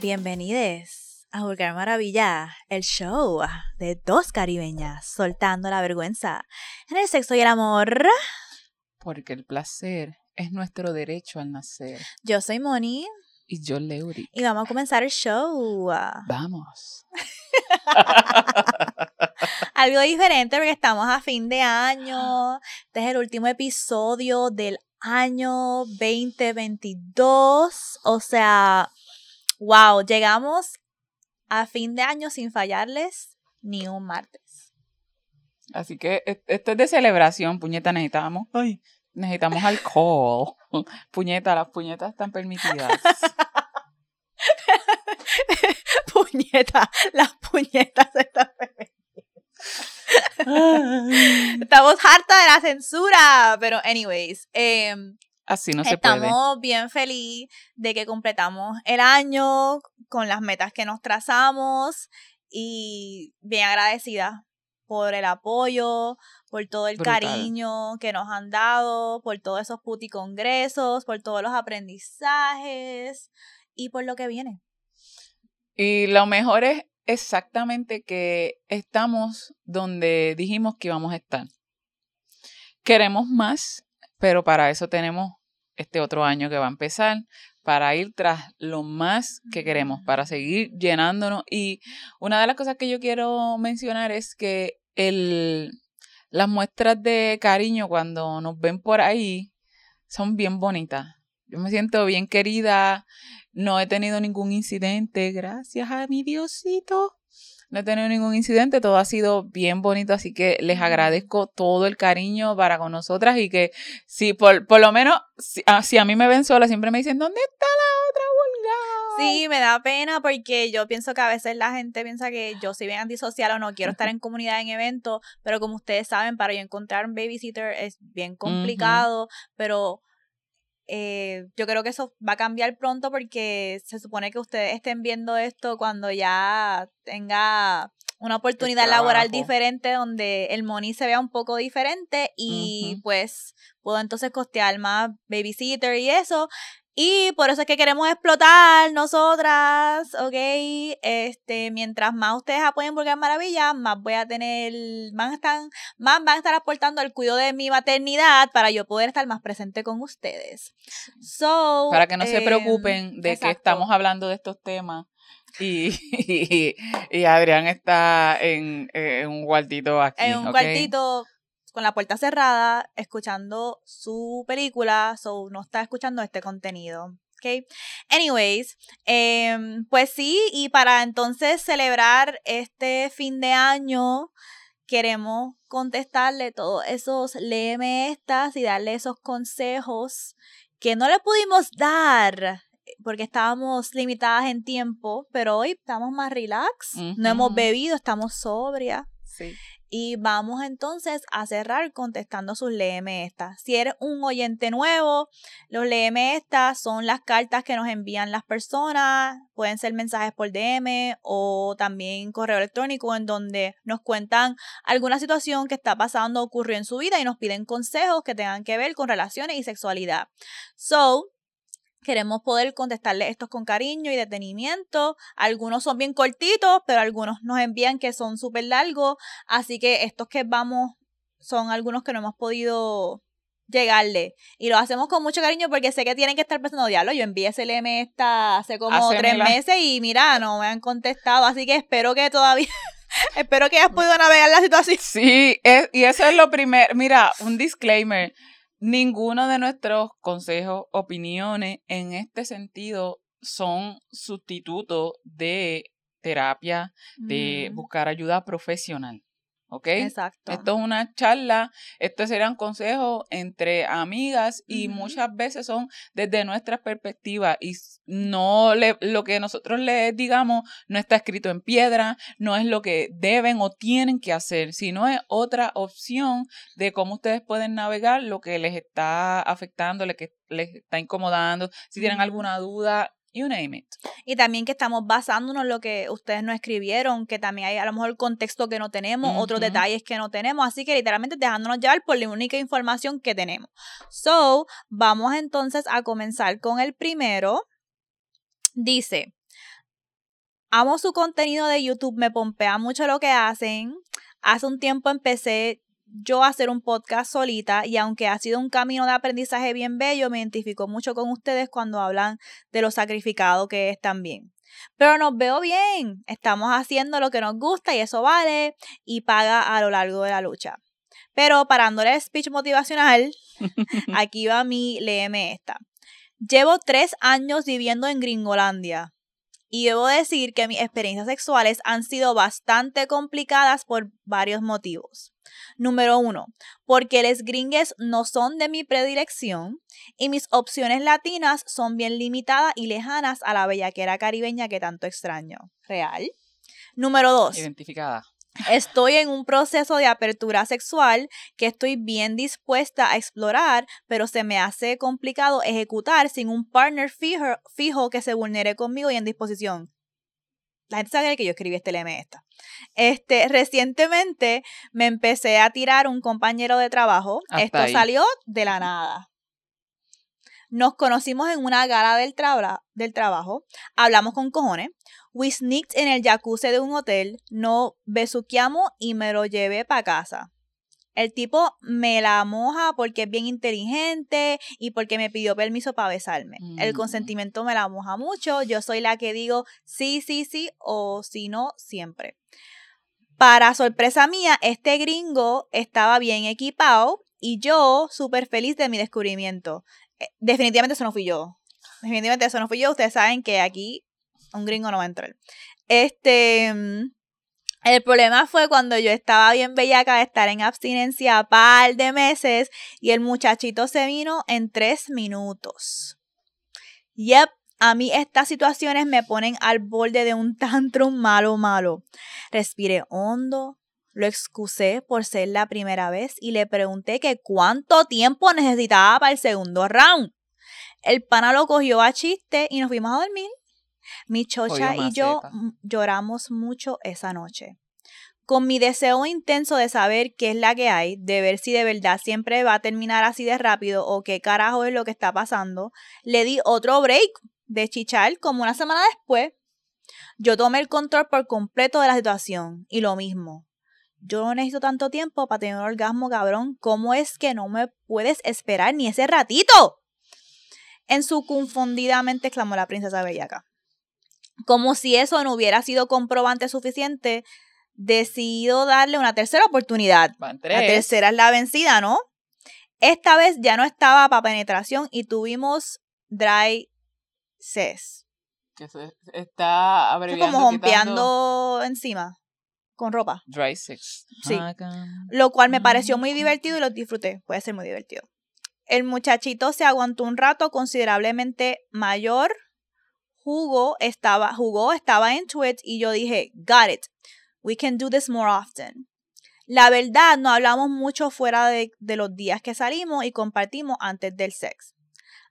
Bienvenidos a Vulgar Maravilla, el show de dos caribeñas soltando la vergüenza en el sexo y el amor. Porque el placer es nuestro derecho al nacer. Yo soy Moni Y yo, Leury. y vamos a comenzar el show. Vamos. Algo diferente porque estamos a fin de año. Este es el último episodio del año 2022. O sea, wow, llegamos a fin de año sin fallarles ni un martes. Así que e- esto es de celebración, puñeta, necesitamos. Ay, necesitamos alcohol. Puñeta, las puñetas están permitidas. Puñeta, las puñetas están Estamos harta de la censura. Pero, anyways, em, Así no se estamos bien feliz de que completamos el año con las metas que nos trazamos y bien agradecida por el apoyo, por todo el Brutal. cariño que nos han dado, por todos esos puti congresos, por todos los aprendizajes y por lo que viene. Y lo mejor es exactamente que estamos donde dijimos que íbamos a estar. Queremos más, pero para eso tenemos este otro año que va a empezar, para ir tras lo más que queremos, para seguir llenándonos. Y una de las cosas que yo quiero mencionar es que el, las muestras de cariño cuando nos ven por ahí son bien bonitas. Yo me siento bien querida, no he tenido ningún incidente, gracias a mi Diosito. No he tenido ningún incidente, todo ha sido bien bonito, así que les agradezco todo el cariño para con nosotras y que si por, por lo menos, si a, si a mí me ven sola, siempre me dicen, ¿dónde está la otra vulgar? Sí, me da pena porque yo pienso que a veces la gente piensa que yo soy bien antisocial o no quiero estar en comunidad en eventos, pero como ustedes saben, para yo encontrar un babysitter es bien complicado, pero eh, yo creo que eso va a cambiar pronto porque se supone que ustedes estén viendo esto cuando ya tenga una oportunidad laboral diferente donde el money se vea un poco diferente y pues puedo entonces costear más babysitter y eso. Y por eso es que queremos explotar nosotras, ¿ok? Este, mientras más ustedes apoyen Vulgar Maravilla, más voy a tener, más están, más van a estar aportando al cuidado de mi maternidad para yo poder estar más presente con ustedes. So, Para que no se em, preocupen de que estamos hablando de estos temas. Y, y, y Adrián está en, en un cuartito aquí. en un ¿ok? cuartito con la puerta cerrada, escuchando su película, so no está escuchando este contenido. ¿ok? Anyways, em, pues sí, y para entonces celebrar este fin de año, queremos contestarle todos esos léeme estas y darle esos consejos que no le pudimos dar porque estábamos limitadas en tiempo, pero hoy estamos más relax, no hemos bebido, estamos sobrias. Y vamos entonces a cerrar contestando sus léeme estas. Si eres un oyente nuevo, los léeme estas son las cartas que nos envían las personas. Pueden ser mensajes por DM o también correo electrónico en donde nos cuentan alguna situación que está pasando, ocurrió en su vida y nos piden consejos que tengan que ver con relaciones y sexualidad. So, Queremos poder contestarles estos con cariño y detenimiento. Algunos son bien cortitos, pero algunos nos envían que son súper largos. Así que estos que vamos son algunos que no hemos podido llegarle. Y lo hacemos con mucho cariño porque sé que tienen que estar pensando, diablo, yo envié ese LM esta hace como tres meses y mira, no me han contestado. Así que espero que todavía, espero que hayas podido navegar la situación. Sí, es- y eso es lo primero. Mira, un disclaimer. Ninguno de nuestros consejos, opiniones en este sentido son sustitutos de terapia, de Mm, buscar ayuda profesional. ¿Ok? Exacto. Esto es una charla, estos serán consejos entre amigas y muchas veces son desde nuestra perspectiva y no le, lo que nosotros les digamos no está escrito en piedra, no es lo que deben o tienen que hacer, sino es otra opción de cómo ustedes pueden navegar lo que les está afectando, lo que les está incomodando, si tienen alguna duda, you name it. Y también que estamos basándonos en lo que ustedes nos escribieron, que también hay a lo mejor contexto que no tenemos, otros detalles que no tenemos, así que literalmente dejándonos llevar por la única información que tenemos. So, vamos entonces a comenzar con el primero. Dice, amo su contenido de YouTube, me pompea mucho lo que hacen. Hace un tiempo empecé yo a hacer un podcast solita y aunque ha sido un camino de aprendizaje bien bello, me identifico mucho con ustedes cuando hablan de lo sacrificado que es también. Pero nos veo bien, estamos haciendo lo que nos gusta y eso vale y paga a lo largo de la lucha. Pero parándole el speech motivacional, aquí va mi léeme esta. Llevo tres años viviendo en Gringolandia. Y debo decir que mis experiencias sexuales han sido bastante complicadas por varios motivos. Número uno, porque los gringues no son de mi predilección y mis opciones latinas son bien limitadas y lejanas a la bellaquera caribeña que tanto extraño. ¿Real? Número dos. Identificada. Estoy en un proceso de apertura sexual que estoy bien dispuesta a explorar, pero se me hace complicado ejecutar sin un partner fijo, que se vulnere conmigo y en disposición. La gente sabe que yo escribí este lema esta. Este, recientemente me empecé a tirar un compañero de trabajo. Esto salió de la nada. Nos conocimos en una gala del, del trabajo, hablamos con cojones, we sneaked en el jacuzzi de un hotel, no besuqueamos y me lo llevé para casa. El tipo me la moja porque es bien inteligente y porque me pidió permiso para besarme. El mm. consentimiento me la moja mucho. Yo soy la que digo sí, sí, sí o si no, siempre. Para sorpresa mía, este gringo estaba bien equipado y yo súper feliz de mi descubrimiento. Eh, definitivamente eso no fui yo. Definitivamente eso no fui yo. Ustedes saben que aquí un gringo no va a entrar. Este. El problema fue cuando yo estaba bien bellaca de estar en abstinencia a par de meses y el muchachito se vino en tres minutos. Yep, a mí estas situaciones me ponen al borde de un tantrum malo, malo. Respiré hondo, lo excusé por ser la primera vez y le pregunté que cuánto tiempo necesitaba para el segundo round. El pana lo cogió a chiste y nos fuimos a dormir. Mi chocha y yo lloramos mucho esa noche. Con mi deseo intenso de saber qué es la que hay, de ver si de verdad siempre va a terminar así de rápido o qué carajo es lo que está pasando, le di otro break de chichar como una semana después. Yo tomé el control por completo de la situación y lo mismo yo no necesito tanto tiempo para tener un orgasmo, cabrón. ¿Cómo es que no me puedes esperar ni ese ratito? En su confundidamente exclamó la princesa Bellaca. Como si eso no hubiera sido comprobante suficiente, decidió darle una tercera oportunidad. La tercera es la vencida, ¿no? Esta vez ya no estaba para penetración y tuvimos dry sex. Que se está como jompeando encima con ropa. Dry sex. Sí. Lo cual me pareció muy divertido y lo disfruté. Puede ser muy divertido. El muchachito se aguantó un rato considerablemente mayor. Jugó, estaba, jugó, estaba en Twitch y yo dije, got it. We can do this more often. La verdad, no hablamos mucho fuera de, de los días que salimos y compartimos antes del sex.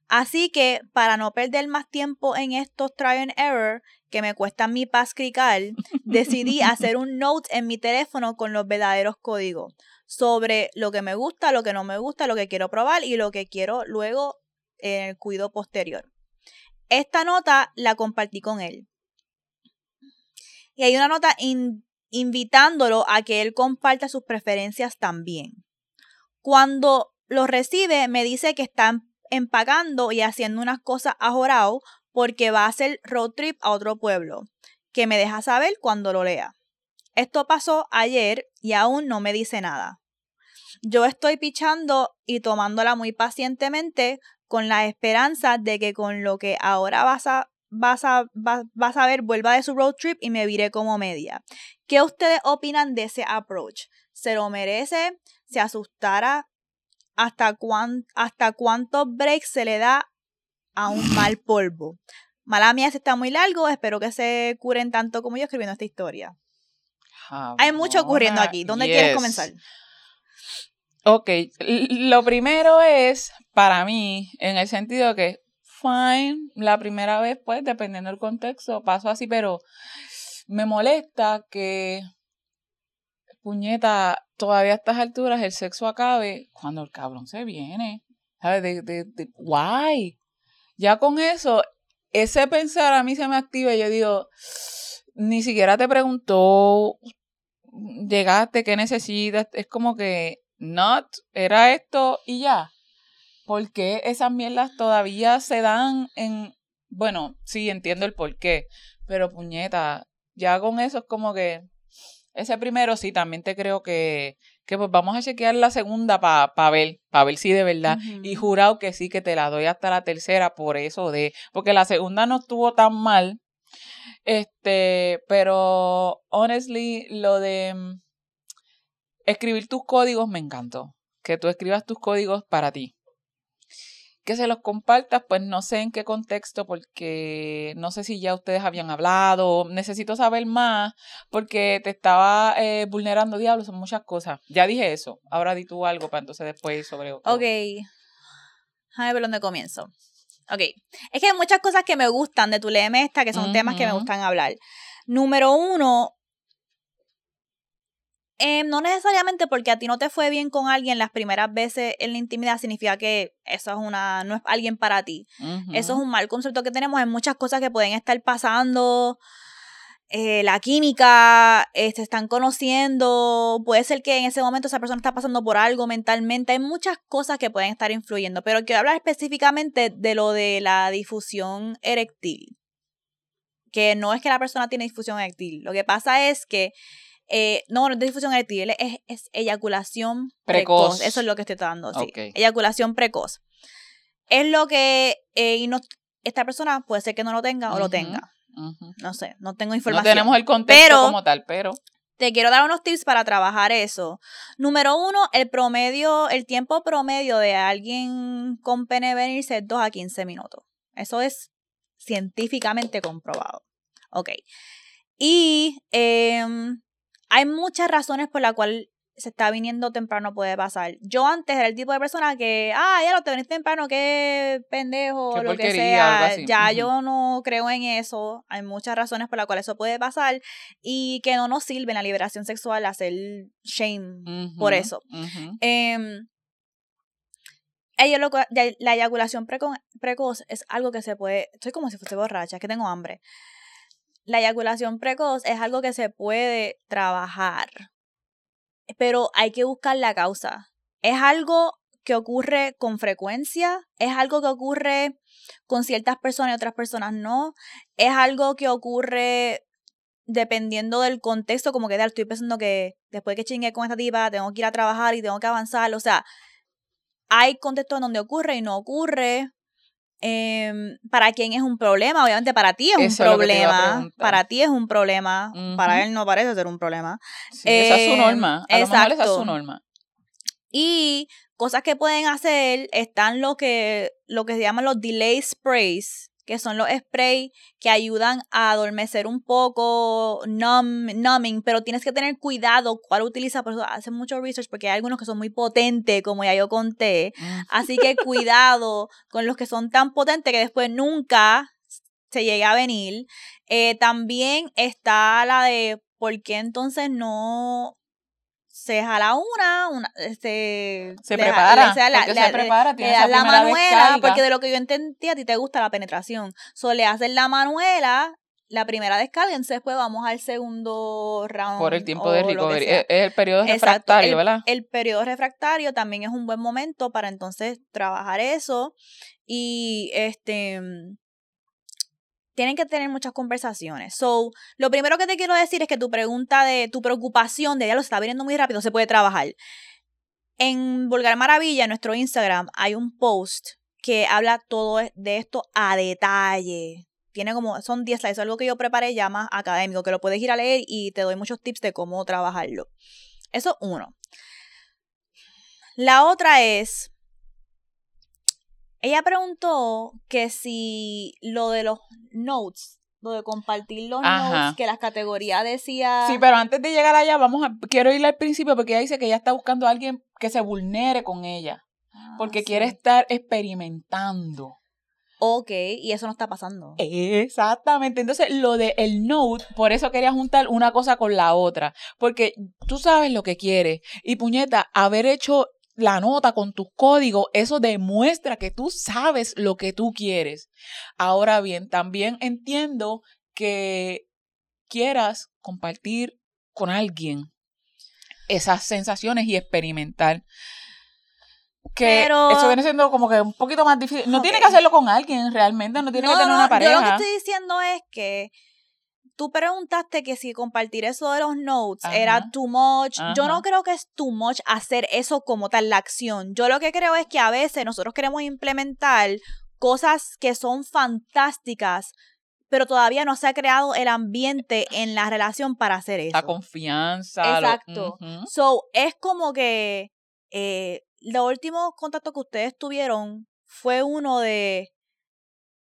Así que, para no perder más tiempo en estos try and error que me cuestan mi paz crical, decidí hacer un note en mi teléfono con los verdaderos códigos sobre lo que me gusta, lo que no me gusta, lo que quiero probar y lo que quiero luego en el cuidado posterior. Esta nota la compartí con él. Y hay una nota invitándolo a que él comparta sus preferencias también. Cuando lo recibe, me dice que está empacando y haciendo unas cosas a Jorao porque va a hacer road trip a otro pueblo, que me deja saber cuando lo lea. Esto pasó ayer y aún no me dice nada. Yo estoy pichando y tomándola muy pacientemente con la esperanza de que con lo que ahora vas a, vas a, vas, a ver vuelva de su road trip y me viré como media. ¿Qué ustedes opinan de ese approach? ¿Se lo merece? ¿Se asustara? hasta, cuán, hasta cuántos breaks se le da a un mal polvo. Mala mía, se está muy largo. Espero que se curen tanto como yo escribiendo esta historia. Hay mucho ocurriendo aquí. ¿Dónde quieres comenzar? Ok, lo primero es para mí, en el sentido que, fine, la primera vez, pues, dependiendo del contexto, paso así, pero me molesta que, puñeta, todavía a estas alturas el sexo acabe cuando el cabrón se viene. ¿Sabes? De, de, de, why? Ya con eso, ese pensar a mí se me activa y yo digo, ni siquiera te preguntó, llegaste, ¿qué necesitas? Es como que, not, era esto y ya. ¿Por qué esas mierdas todavía se dan en... Bueno, sí, entiendo el por qué, pero puñeta, ya con eso es como que... Ese primero sí, también te creo que, que pues vamos a chequear la segunda para pa ver, para ver si de verdad. Y jurado que sí, que te la doy hasta la tercera por eso de, porque la segunda no estuvo tan mal. Este, pero honestly, lo de escribir tus códigos me encantó. Que tú escribas tus códigos para ti que se los compartas, pues no sé en qué contexto, porque no sé si ya ustedes habían hablado, necesito saber más, porque te estaba eh, vulnerando, diablo, son muchas cosas. Ya dije eso, ahora di tú algo para entonces después sobre otro. Ok, a ver dónde comienzo. Ok, es que hay muchas cosas que me gustan de tu LM esta, que son temas que me gustan hablar. Número uno, eh, no necesariamente porque a ti no te fue bien con alguien las primeras veces en la intimidad significa que eso es una no es alguien para ti. Eso es un mal concepto que tenemos. Hay muchas cosas que pueden estar pasando. Eh, la química, eh, se están conociendo, puede ser que en ese momento esa persona está pasando por algo mentalmente, hay muchas cosas que pueden estar influyendo, pero quiero hablar específicamente de lo de la difusión eréctil, que no es que la persona tiene difusión eréctil, lo que pasa es que eh, no, no es difusión eréctil, es, es eyaculación precoz. Eso es lo que estoy dando, sí. Eyaculación precoz. Es lo que eh, esta persona puede ser que no lo tenga o lo tenga. No sé, no tengo información. No tenemos el contexto como tal, pero. Te quiero dar unos tips para trabajar eso. Número uno, el promedio, el tiempo promedio de alguien con pene venirse es 2 a 15 minutos. Eso es científicamente comprobado. Ok. Y eh, hay muchas razones por las cuales se está viniendo temprano puede pasar. Yo antes era el tipo de persona que, ah, ya lo te venís temprano, qué pendejo, lo que sea. Ya yo no creo en eso. Hay muchas razones por las cuales eso puede pasar y que no nos sirve en la liberación sexual hacer shame por eso. Em, la eyaculación precoz es algo que se puede. Estoy como si fuese borracha, que tengo hambre la eyaculación precoz es algo que se puede trabajar, pero hay que buscar la causa. Es algo que ocurre con frecuencia, es algo que ocurre con ciertas personas y otras personas no, es algo que ocurre dependiendo del contexto, como que estoy pensando que después que chingue con esta tipa, tengo que ir a trabajar y tengo que avanzar, o sea, hay contextos donde ocurre y no ocurre, eh, para quién es un problema, obviamente para ti es un problema, para ti es un problema, para él no parece ser un problema. esa es su em, norma, a lo mejor esa es su norma. Y cosas que pueden hacer están lo que, lo que se llaman los delay sprays, que son los sprays que ayudan a adormecer un poco, numbing, pero tienes que tener cuidado cuál utiliza, por eso hacen mucho research, porque hay algunos que son muy potentes, como ya yo conté, mm. así que cuidado con los que son tan potentes que después nunca se llegue a venir. Eh, también está la de por qué entonces no se jala una, una este, se prepara, le, se prepara, le la manuela, porque de lo que yo entendí a ti te gusta la penetración. So, le haces la manuela, la primera descarga, entonces después vamos al segundo round. Por el tiempo de recovery. Es, el periodo refractario, ¿verdad? El periodo refractario también es un buen momento para entonces trabajar eso. Y este tienen que tener muchas conversaciones. So, lo primero que te quiero decir es que tu pregunta de tu preocupación de ya lo está viniendo muy rápido se puede trabajar. En Vulgar Maravilla, en nuestro Instagram, hay un post que habla todo de esto a detalle. Tiene como, son 10 slides, algo que yo preparé ya más académico, que lo puedes ir a leer y te doy muchos tips de cómo trabajarlo. Eso uno. La otra es, ella preguntó que si lo de los notes, lo de compartir los notes, que las categorías decía. Sí, pero antes de llegar allá, vamos a, quiero ir al principio porque ella dice que ella está buscando a alguien que se vulnere con ella. Ah, porque quiere estar experimentando. Ok, y eso no está pasando. Exactamente. Entonces, lo de el note, por eso quería juntar una cosa con la otra. Porque tú sabes lo que quieres. Y puñeta, haber hecho la nota con tus códigos, eso demuestra que tú sabes lo que tú quieres. Ahora bien, también entiendo que quieras compartir con alguien esas sensaciones y experimentar. Que Pero- eso viene siendo como que un poquito más difícil. No tiene que hacerlo con alguien realmente, no tiene que tener no, una pareja. Yo lo que estoy diciendo es que tú preguntaste que si compartir eso de los notes Ajá. era too much. Yo no creo que es too much hacer eso como tal, la acción. Yo lo que creo es que a veces nosotros queremos implementar cosas que son fantásticas, pero todavía no se ha creado el ambiente en la relación para hacer eso. La confianza. lo- Exacto. So, es como que eh, los últimos contactos que ustedes tuvieron fue uno de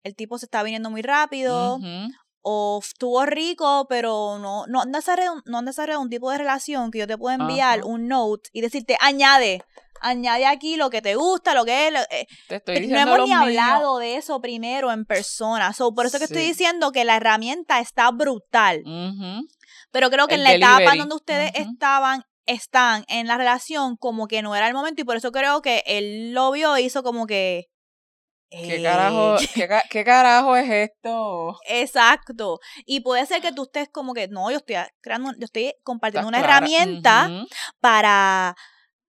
el tipo se está viniendo muy rápido Ujú. O estuvo rico, pero no no no han desarrollado un tipo de relación que yo te puedo enviar Ajá. un note y decirte añade, añade aquí lo que te gusta, lo que es, lo- eh, Te estoy no diciendo hemos ni mío. hablado de eso primero en persona. So, por eso que estoy diciendo que la herramienta está brutal. Pero creo que El en la etapa donde ustedes estaban, están en la relación, como que no era el momento, y por eso creo que él lo vio e hizo como que. ¿Qué eh, carajo, qué, ca- qué carajo es esto? Exacto. Y puede ser que tú estés como que, no, yo estoy creando, yo estoy compartiendo una clara. herramienta para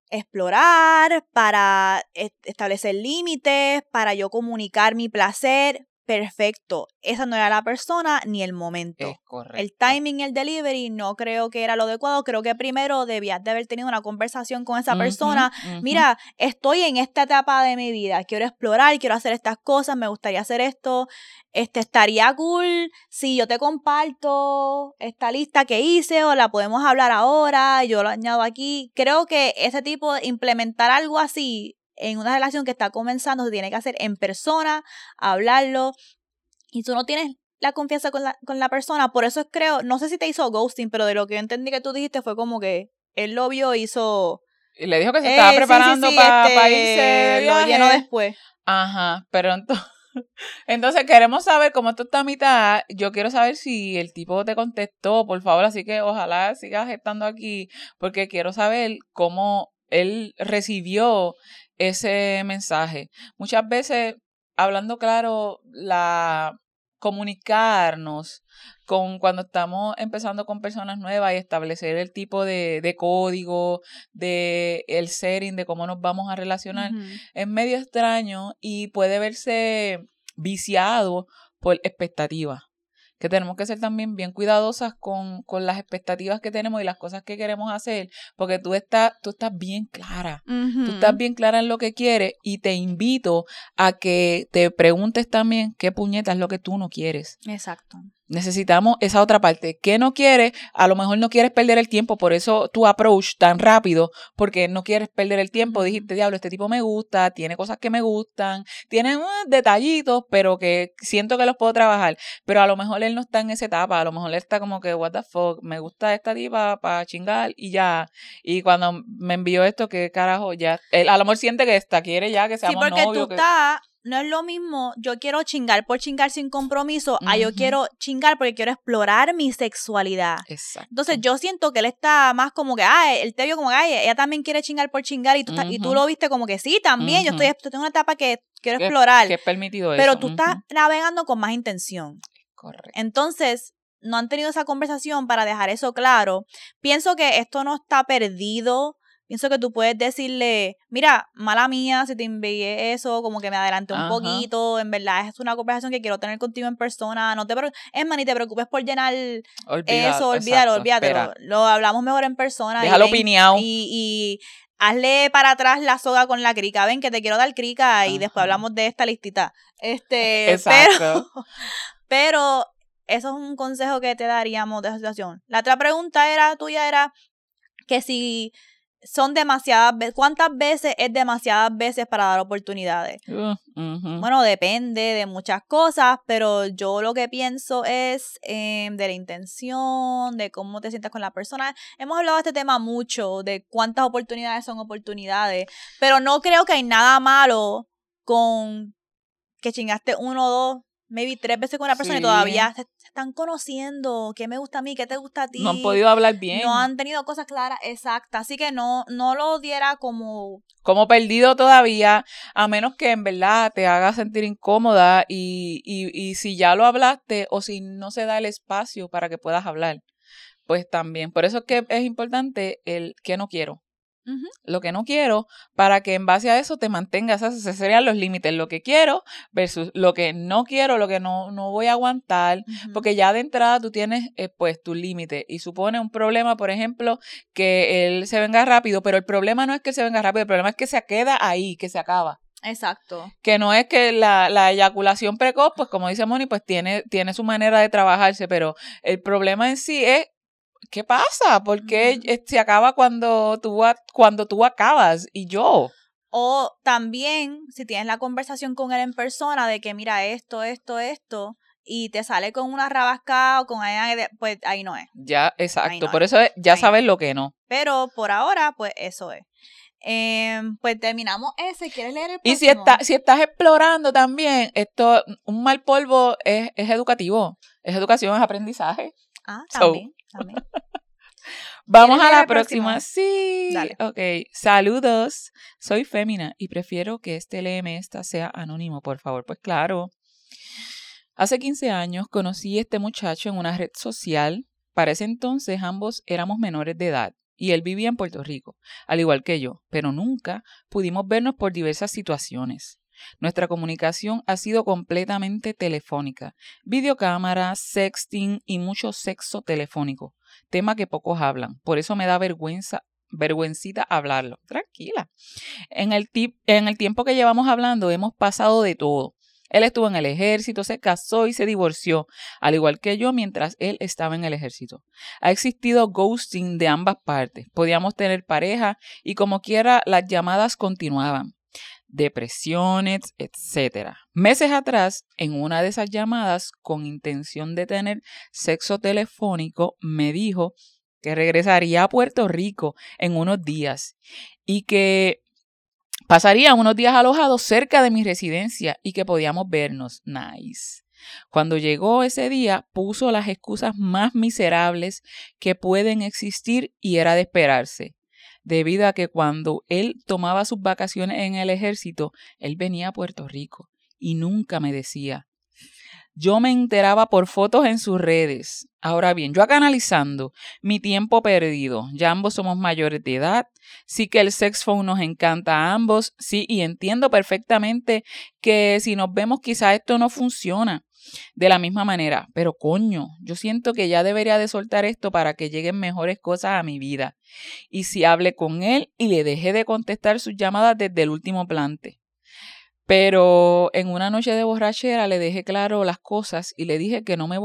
explorar, para es- establecer límites, para yo comunicar mi placer. Perfecto. Esa no era la persona ni el momento. Es correcto. El timing el delivery no creo que era lo adecuado. Creo que primero debías de haber tenido una conversación con esa persona. Mira, estoy en esta etapa de mi vida. Quiero explorar, quiero hacer estas cosas, me gustaría hacer esto. Este estaría cool si yo te comparto esta lista que hice o la podemos hablar ahora. Yo lo añado aquí. Creo que ese tipo de implementar algo así en una relación que está comenzando se tiene que hacer en persona, hablarlo. Y tú no tienes la confianza con la, con la persona. Por eso creo, no sé si te hizo ghosting, pero de lo que yo entendí que tú dijiste fue como que él lo vio, hizo. Y le dijo que se Eh, estaba sí, preparando sí, para este, irse de Lo llenó después. Ajá, pero entonces, entonces queremos saber cómo esto está a mitad. Yo quiero saber si el tipo te contestó, por favor, así que ojalá sigas estando aquí, porque quiero saber cómo él recibió ese mensaje. Muchas veces, hablando claro, la comunicarnos con cuando estamos empezando con personas nuevas y establecer el tipo de, de código, de el setting, de cómo nos vamos a relacionar, es medio extraño y puede verse viciado por expectativas. Que tenemos que ser también bien cuidadosas con, con las expectativas que tenemos y las cosas que queremos hacer, porque tú estás, tú estás bien clara. Tú estás bien clara en lo que quieres y te invito a que te preguntes también qué puñeta es lo que tú no quieres. Exacto. Necesitamos esa otra parte. ¿Qué no quieres? A lo mejor no quieres perder el tiempo, por eso tu approach tan rápido, porque no quieres perder el tiempo. Dijiste, diablo, este tipo me gusta, tiene cosas que me gustan, tiene unos detallitos, pero que siento que los puedo trabajar. Pero a lo mejor él no está en esa etapa, a lo mejor él está como que, what the fuck, me gusta esta tipa para chingar y ya. Y cuando me envió esto, ¿qué carajo? Ya, él a lo mejor siente que está, quiere ya que Sí, seamos porque novios. tú que- estás, no es lo mismo, yo quiero chingar por chingar sin compromiso, a yo quiero chingar porque quiero explorar mi sexualidad. Exacto. Entonces yo siento que él está más como que, ah, él te vio como que, ay, ella también quiere chingar por chingar y tú, estás- y tú lo viste como que sí, también, yo Ujú. estoy, estoy en una etapa que quiero Que- explorar, que es permitido pero eso. tú estás navegando con más intención. Correcto. Entonces, no han tenido esa conversación para dejar eso claro. Pienso que esto no está perdido. Pienso que tú puedes decirle, mira, mala mía, si te envié eso, como que me adelanté un Ajá. poquito, en verdad es una conversación que quiero tener contigo en persona, no te preocupes, es más, ni te preocupes por llenar eso, olvídalo, olvídalo, lo hablamos mejor en persona. Déjalo pineado. Y, y hazle para atrás la soga con la crica, ven que te quiero dar crica y después hablamos de esta listita. Este, pero, Exacto. pero eso es un consejo que te daríamos de esa situación. La otra pregunta era tuya era que si son demasiadas veces, ¿cuántas veces es demasiadas veces para dar oportunidades? Uh. Bueno, depende de muchas cosas, pero yo lo que pienso es eh, de la intención, de cómo te sientas con la persona. Hemos hablado de este tema mucho, de cuántas oportunidades son oportunidades, pero no creo que hay nada malo con que chingaste uno dos, maybe tres veces con una persona y todavía están conociendo qué me gusta a mí, qué te gusta a ti. No han podido hablar bien. No han tenido cosas claras, exactas. Así que no, no lo diera como... Como perdido todavía, a menos que en verdad te haga sentir incómoda y, y, y si ya lo hablaste o si no se da el espacio para que puedas hablar, pues también. Por eso es que es importante el que no quiero lo que no quiero, para que en base a eso te mantengas, esos serían los límites, lo que quiero versus lo que no quiero, lo que no, no voy a aguantar, porque ya de entrada tú tienes eh, pues tu límite y supone un problema, por ejemplo, que él se venga rápido, pero el problema no es que se venga rápido, el problema es que se queda ahí, que se acaba. Exacto. Que no es que la, la, eyaculación precoz, pues como dice Moni, pues tiene, tiene su manera de trabajarse, pero el problema en sí es ¿qué pasa? ¿Por qué se acaba cuando tú, cuando tú acabas y yo? O también, si tienes la conversación con él en persona de que mira esto, esto, esto, y te sale con una rabasca o con pues ahí no es. Ya, exacto. Por eso ya sabes lo que no. Pero por ahora, pues eso es. Em, pues terminamos ese. ¿Quieres leer el próximo? Y si, está, si estás explorando también, esto, un mal polvo es, es educativo. Es educación, es aprendizaje. Ah, también. Vamos a la próxima. Sí. Dale. Ok. Saludos. Soy fémina y prefiero que este LM esta sea anónimo, por favor. Pues claro. Hace 15 años conocí a este muchacho en una red social. Para ese entonces ambos éramos menores de edad y él vivía en Puerto Rico, al igual que yo, pero nunca pudimos vernos por diversas situaciones. Nuestra comunicación ha sido completamente telefónica, videocámara, sexting y mucho sexo telefónico, tema que pocos hablan. Por eso me da vergüenza vergüencita hablarlo. Tranquila. En el, en el tiempo que llevamos hablando hemos pasado de todo. Él estuvo en el ejército, se casó y se divorció, al igual que yo mientras él estaba en el ejército. Ha existido ghosting de ambas partes. Podíamos tener pareja y como quiera las llamadas continuaban depresiones, etc. Meses atrás, en una de esas llamadas, con intención de tener sexo telefónico, me dijo que regresaría a Puerto Rico en unos días y que pasaría unos días alojados cerca de mi residencia y que podíamos vernos. Nice. Cuando llegó ese día, puso las excusas más miserables que pueden existir y era de esperarse debido a que cuando él tomaba sus vacaciones en el ejército, él venía a Puerto Rico y nunca me decía. Yo me enteraba por fotos en sus redes. Ahora bien, yo acá analizando mi tiempo perdido, ya ambos somos mayores de edad, sí que el sex phone nos encanta a ambos, sí, y entiendo perfectamente que si nos vemos quizá esto no funciona, de la misma manera. Pero coño, yo siento que ya debería de soltar esto para que lleguen mejores cosas a mi vida. Y si hable con él y le dejé de contestar sus llamadas desde el último plante. Pero en una noche de borrachera le dejé claro las cosas y le dije que no me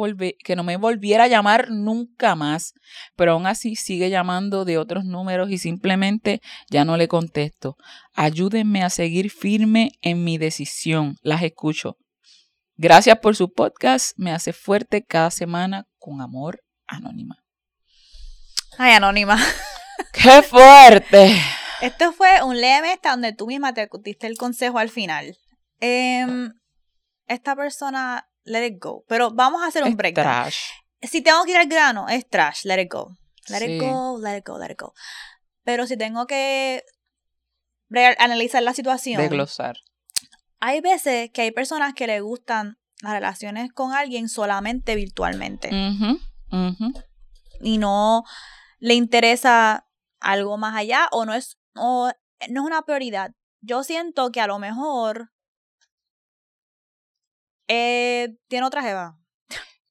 que no me volviera a llamar nunca más. Pero aún así sigue llamando de otros números y simplemente ya no le contesto. Ayúdenme a seguir firme en mi decisión. Las escucho. Gracias por su podcast. Me hace fuerte cada semana con amor anónima. Ay, anónima. ¡Qué fuerte! Esto fue un léeme esta donde tú misma te diste el consejo al final. Em, esta persona, let it go. Pero vamos a hacer un break. Trash. Si tengo que ir al grano, es trash, let it go. Let it go, let it go, let it go. Pero si tengo que analizar la situación. Desglosar hay veces que hay personas que le gustan las relaciones con alguien solamente virtualmente. Y no le interesa algo más allá o no es, no es una prioridad. Yo siento que a lo mejor eh, tiene otra jeva.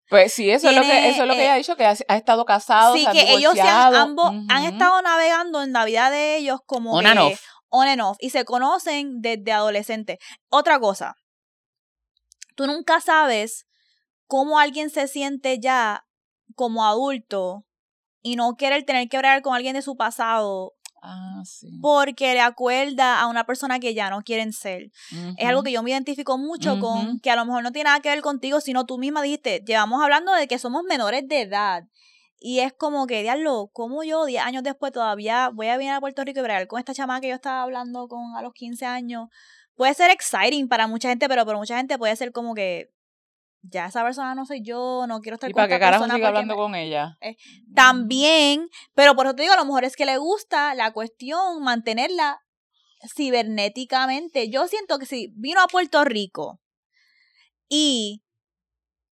Pues sí, eso es lo que eso es lo que ella ha dicho, que ha, estado casado, sí, que ellos ambos han estado navegando en la vida de ellos como On que, on and off y se conocen desde adolescentes. Otra cosa, tú nunca sabes cómo alguien se siente ya como adulto y no quiere tener que hablar con alguien de su pasado Ah, sí. Porque le acuerda a una persona que ya no quieren ser. Es algo que yo me identifico mucho con, que a lo mejor no tiene nada que ver contigo, sino tú misma dijiste, llevamos hablando de que somos menores de edad. Y es como que, diablo, como yo 10 años después todavía voy a venir a Puerto Rico y bregar con esta chama que yo estaba hablando con a los 15 años. Puede ser exciting para mucha gente, pero para mucha gente puede ser como que, ya esa persona no soy yo, no quiero estar ¿Y con para qué carajo porque hablando me- con ella? También, pero por eso te digo, a lo mejor es que le gusta la cuestión, mantenerla cibernéticamente. Yo siento que si vino a Puerto Rico y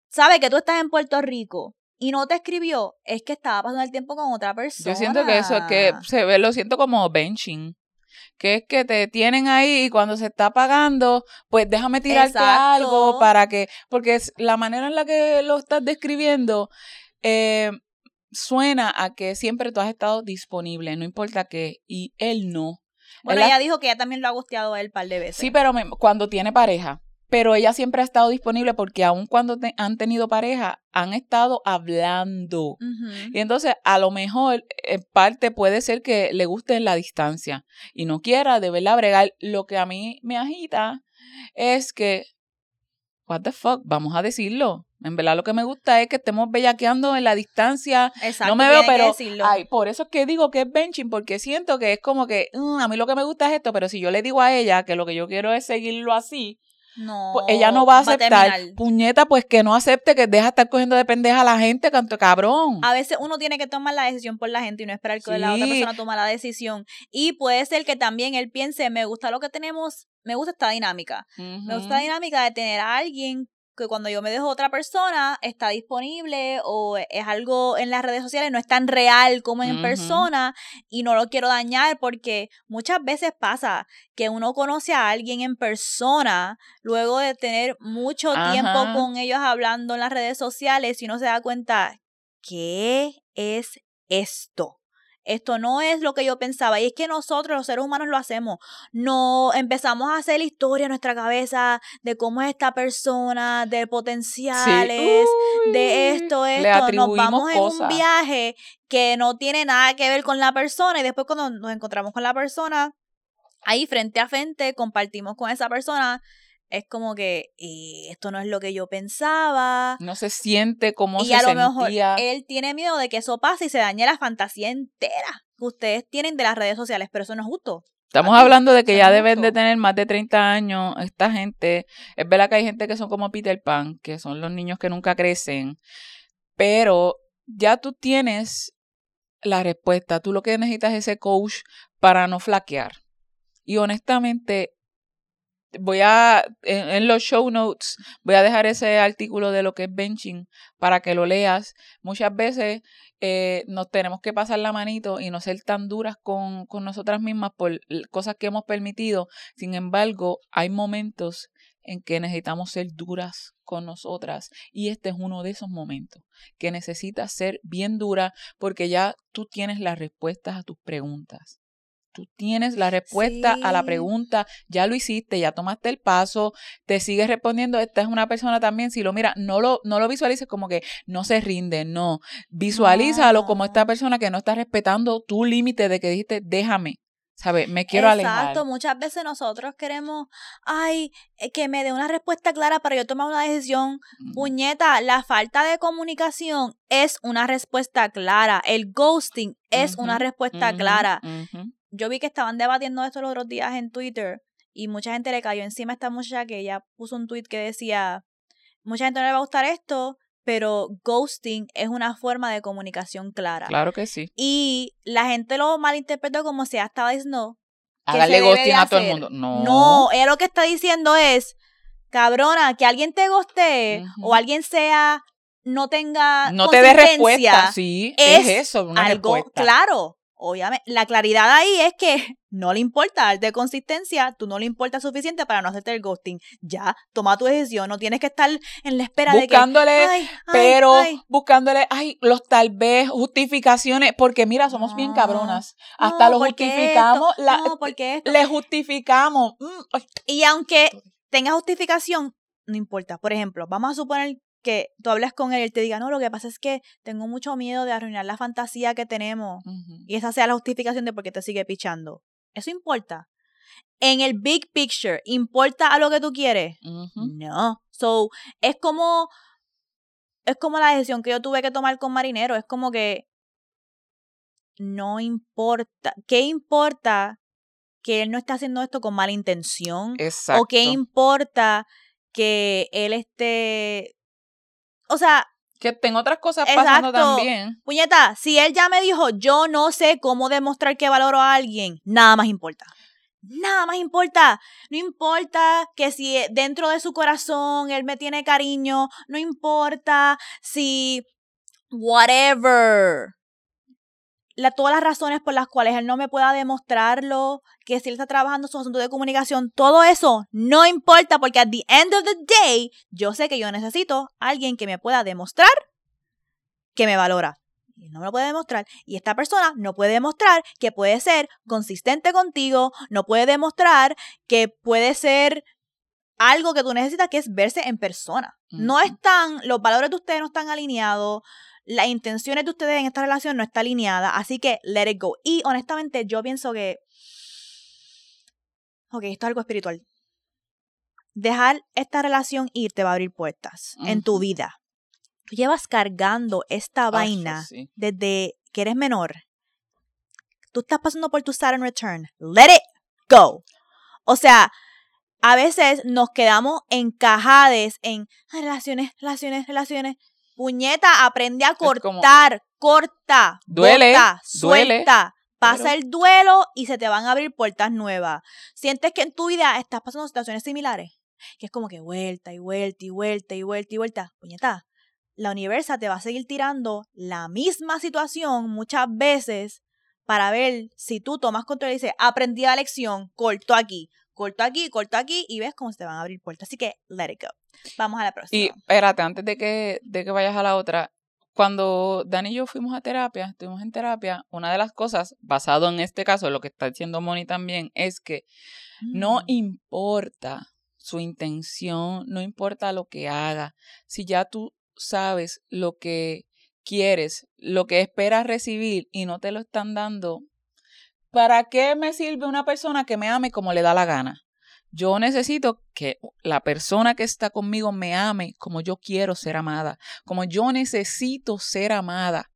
sabe que tú estás en Puerto Rico y no te escribió, es que estaba pasando el tiempo con otra persona. Yo siento que eso es que se ve, lo siento como benching. Que es que te tienen ahí y cuando se está pagando, pues déjame tirarte Exacto. algo para que, porque es la manera en la que lo estás describiendo eh, suena a que siempre tú has estado disponible, no importa qué, y él no. Bueno, ella dijo que ella también lo ha gusteado a él un par de veces. Sí, pero me- cuando tiene pareja. Pero ella siempre ha estado disponible porque aun cuando te- han tenido pareja, han estado hablando. Y entonces, a lo mejor, en parte puede ser que le guste la distancia y no quiera de verdad bregar. Lo que a mí me agita es que, what the fuck, vamos a decirlo. En verdad, lo que me gusta es que estemos bellaqueando en la distancia. Exacto, no me veo, pero. Ay, por eso es que digo que es benching, porque siento que es como que, "Mm, a mí lo que me gusta es esto, pero si yo le digo a ella que lo que yo quiero es seguirlo así, no, pues ella no va a aceptar. Puñeta, pues que no acepte, que deja estar cogiendo de pendeja a la gente, canto cabrón. A veces uno tiene que tomar la decisión por la gente y no esperar que la otra persona tome la decisión. Y puede ser que también él piense, me gusta lo que tenemos, me gusta esta dinámica. Me gusta la dinámica de tener a alguien que cuando yo me dejo otra persona está disponible o es algo en las redes sociales, no es tan real como en persona y no lo quiero dañar porque muchas veces pasa que uno conoce a alguien en persona luego de tener mucho tiempo con ellos hablando en las redes sociales y uno se da cuenta, ¿qué es esto? Esto no es lo que yo pensaba. Y es que nosotros, los seres humanos, lo hacemos. No empezamos a hacer historia en nuestra cabeza de cómo es esta persona, de Sí. potenciales, Uy, de esto, esto. Nos vamos en un viaje que no tiene nada que ver con la persona. Y después, cuando nos encontramos con la persona, ahí frente a frente, compartimos con esa persona. Es como que eh, esto no es lo que yo pensaba No se siente como y se a lo mejor sentía. él tiene miedo de que eso pase y se dañe la fantasía entera que ustedes tienen de las redes sociales, pero eso no es justo. Estamos Aquí, hablando de que ya deben de tener más de 30 años esta gente. Es verdad que hay gente que son como Peter Pan, que son los niños que nunca crecen, pero ya tú tienes la respuesta. Tú lo que necesitas es ese coach para no flaquear. Y honestamente, voy a, en, los show notes, voy a dejar ese artículo de lo que es benching para que lo leas. Muchas veces eh, nos tenemos que pasar la manito y no ser tan duras con, con nosotras mismas por cosas que hemos permitido. Sin embargo, hay momentos en que necesitamos ser duras con nosotras y este es uno de esos momentos que necesitas ser bien dura porque ya tú tienes las respuestas a tus preguntas. Tú tienes la respuesta a la pregunta, ya lo hiciste, ya tomaste el paso, te sigues respondiendo. Esta es una persona también, si lo mira, no lo, no lo visualices como que no se rinde, no. Visualízalo como esta persona que no está respetando tu límite de que dijiste, déjame, ¿sabes? Me quiero alejar. Exacto, muchas veces nosotros queremos, ay, eh, que me dé una respuesta clara para yo tomar una decisión. Mm. Puñeta, la falta de comunicación es una respuesta clara. El ghosting es una respuesta clara. Yo vi que estaban debatiendo esto los otros días en Twitter y mucha gente le cayó encima a esta muchacha que ella puso un tweet que decía, mucha gente no le va a gustar esto, pero ghosting es una forma de comunicación clara. Claro que sí. Y la gente lo malinterpretó como si ella estaba diciendo Hágale ghosting a todo el mundo. No. No, ella lo que está diciendo es, cabrona, que alguien te gostee Ujú. o alguien sea, no tenga No te dé respuesta. Sí, es, es eso, una algo respuesta. claro. Obviamente, la claridad ahí es que no le importa darte consistencia, tú no le importa suficiente para no hacerte el ghosting. Ya, toma tu decisión, no tienes que estar en la espera de que. Buscándole Ay, pero ay. buscándole, ay, los tal vez, justificaciones, porque mira, somos bien cabronas. Hasta No, lo justificamos, esto, la- no, porque esto. le justificamos. Mm, Y aunque tenga justificación, no importa. Por ejemplo, vamos a suponer que tú hablas con él y él te diga, no, lo que pasa es que tengo mucho miedo de arruinar la fantasía que tenemos. y esa sea la justificación de por qué te sigue pichando. Eso importa. En el big picture, ¿importa a lo que tú quieres? No. So, es como es como la decisión que yo tuve que tomar con Marinero, es como que no importa, ¿qué importa que él no esté haciendo esto con mala intención? Exacto. ¿O qué importa que él esté o sea, que tengo otras cosas pasando Exacto. también. puñeta, si él ya me dijo, yo no sé cómo demostrar que valoro a alguien, nada más importa. Nada más importa. No importa que si dentro de su corazón él me tiene cariño, no importa si whatever. La, todas las razones por las cuales él no me pueda demostrarlo, que si él está trabajando su asunto de comunicación, todo eso no importa porque at the end of the day, yo sé que yo necesito a alguien que me pueda demostrar que me valora. Y no me lo puede demostrar. Y esta persona no puede demostrar que puede ser consistente contigo, no puede demostrar que puede ser algo que tú necesitas, que es verse en persona. No están, los valores de ustedes no están alineados, las intenciones de ustedes en esta relación no está alineada, así que let it go. Y honestamente, yo pienso que. Ok, esto es algo espiritual. Dejar esta relación ir te va a abrir puertas en tu vida. Tú llevas cargando esta vaina sí. desde que eres menor. Tú estás pasando por tu Saturn Return. Let it go. O sea, a veces nos quedamos encajades en "Ay, relaciones, relaciones, relaciones. Puñeta, aprende a cortar, corta, Duele, bota, duele, suelta. Pasa el duelo y se te van a abrir puertas nuevas. Sientes que en tu vida estás pasando situaciones similares. Que es como que vuelta y vuelta y vuelta y vuelta y vuelta. Puñeta, la universa te va a seguir tirando la misma situación muchas veces para ver si tú tomas control y dices, aprendí la lección, corto aquí, corto aquí, corto aquí y ves cómo se te van a abrir puertas. Así que, let it go. Vamos a la próxima. Y espérate, antes de que, de que vayas a la otra, cuando Dani y yo fuimos a terapia, estuvimos en terapia, una de las cosas, basado en este caso, lo que está diciendo Moni también, es que no Mm. importa su intención, no importa lo que haga, si ya tú sabes lo que quieres, lo que esperas recibir y no te lo están dando, ¿para qué me sirve una persona que me ame como le da la gana? Yo necesito que la persona que está conmigo me ame como yo quiero ser amada, como yo necesito ser amada.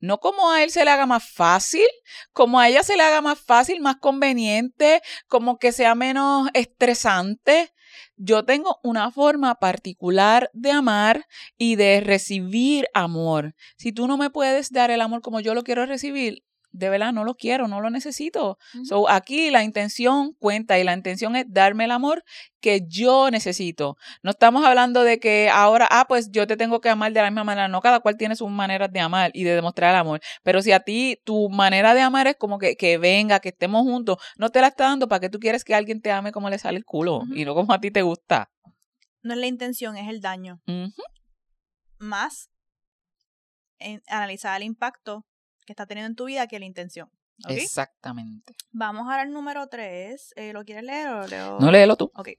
No como a él se le haga más fácil, como a ella se le haga más fácil, más conveniente, como que sea menos estresante. Yo tengo una forma particular de amar y de recibir amor. Si tú no me puedes dar el amor como yo lo quiero recibir, de verdad no lo quiero, no lo necesito. So, aquí la intención cuenta y la intención es darme el amor que yo necesito. No estamos hablando de que ahora, ah, pues yo te tengo que amar de la misma manera. No, cada cual tiene sus maneras de amar y de demostrar el amor. Pero si a ti tu manera de amar es como que, que venga, que estemos juntos, no te la está dando para que tú quieres que alguien te ame como le sale el culo y no como a ti te gusta. No es la intención, es el daño. Más en analizar el impacto que está teniendo en tu vida que la intención. Exactamente. Vamos ahora al número 3. ¿Lo quieres leer o leo? No léelo tú. Ok.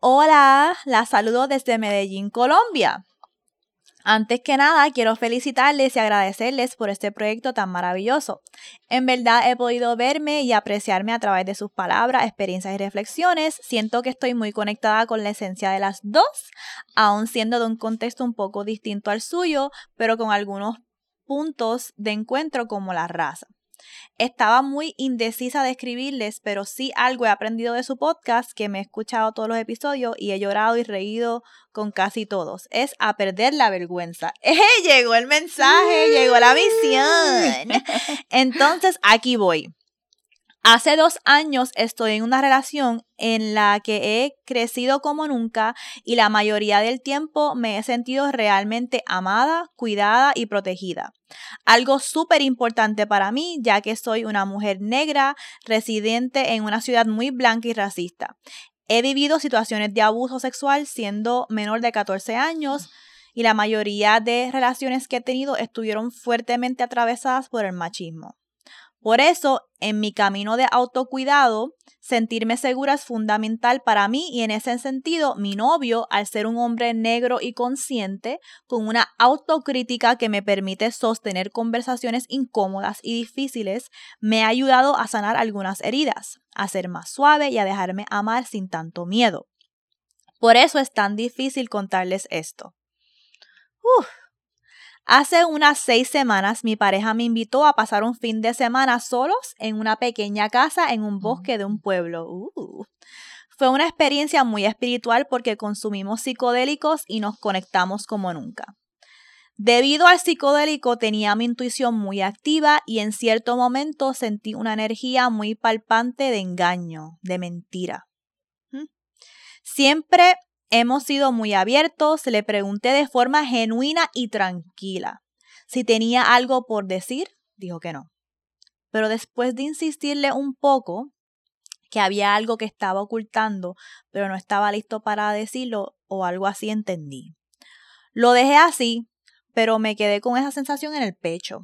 Hola, la saludo desde Medellín, Colombia. Antes que nada, quiero felicitarles y agradecerles por este proyecto tan maravilloso. En verdad he podido verme y apreciarme a través de sus palabras, experiencias y reflexiones. Siento que estoy muy conectada con la esencia de las dos, aun siendo de un contexto un poco distinto al suyo, pero con algunos puntos de encuentro como la raza. Estaba muy indecisa de escribirles, pero sí algo he aprendido de su podcast, que me he escuchado todos los episodios y he llorado y reído con casi todos. Es a perder la vergüenza. ¡Eh! Llegó el mensaje, llegó la misión. Entonces, aquí voy. Hace dos años estoy en una relación en la que he crecido como nunca y la mayoría del tiempo me he sentido realmente amada, cuidada y protegida. Algo súper importante para mí ya que soy una mujer negra residente en una ciudad muy blanca y racista. He vivido situaciones de abuso sexual siendo menor de 14 años y la mayoría de relaciones que he tenido estuvieron fuertemente atravesadas por el machismo. Por eso, en mi camino de autocuidado, sentirme segura es fundamental para mí y en ese sentido, mi novio, al ser un hombre negro y consciente, con una autocrítica que me permite sostener conversaciones incómodas y difíciles, me ha ayudado a sanar algunas heridas, a ser más suave y a dejarme amar sin tanto miedo. Por eso es tan difícil contarles esto. Uf. Hace unas seis semanas mi pareja me invitó a pasar un fin de semana solos en una pequeña casa en un bosque de un pueblo. Uh. Fue una experiencia muy espiritual porque consumimos psicodélicos y nos conectamos como nunca. Debido al psicodélico tenía mi intuición muy activa y en cierto momento sentí una energía muy palpante de engaño, de mentira. ¿Mm? Siempre hemos sido muy abiertos, le pregunté de forma genuina y tranquila. Si tenía algo por decir, dijo que no. Pero después de insistirle un poco que había algo que estaba ocultando, pero no estaba listo para decirlo o algo así entendí. Lo dejé así pero me quedé con esa sensación en el pecho.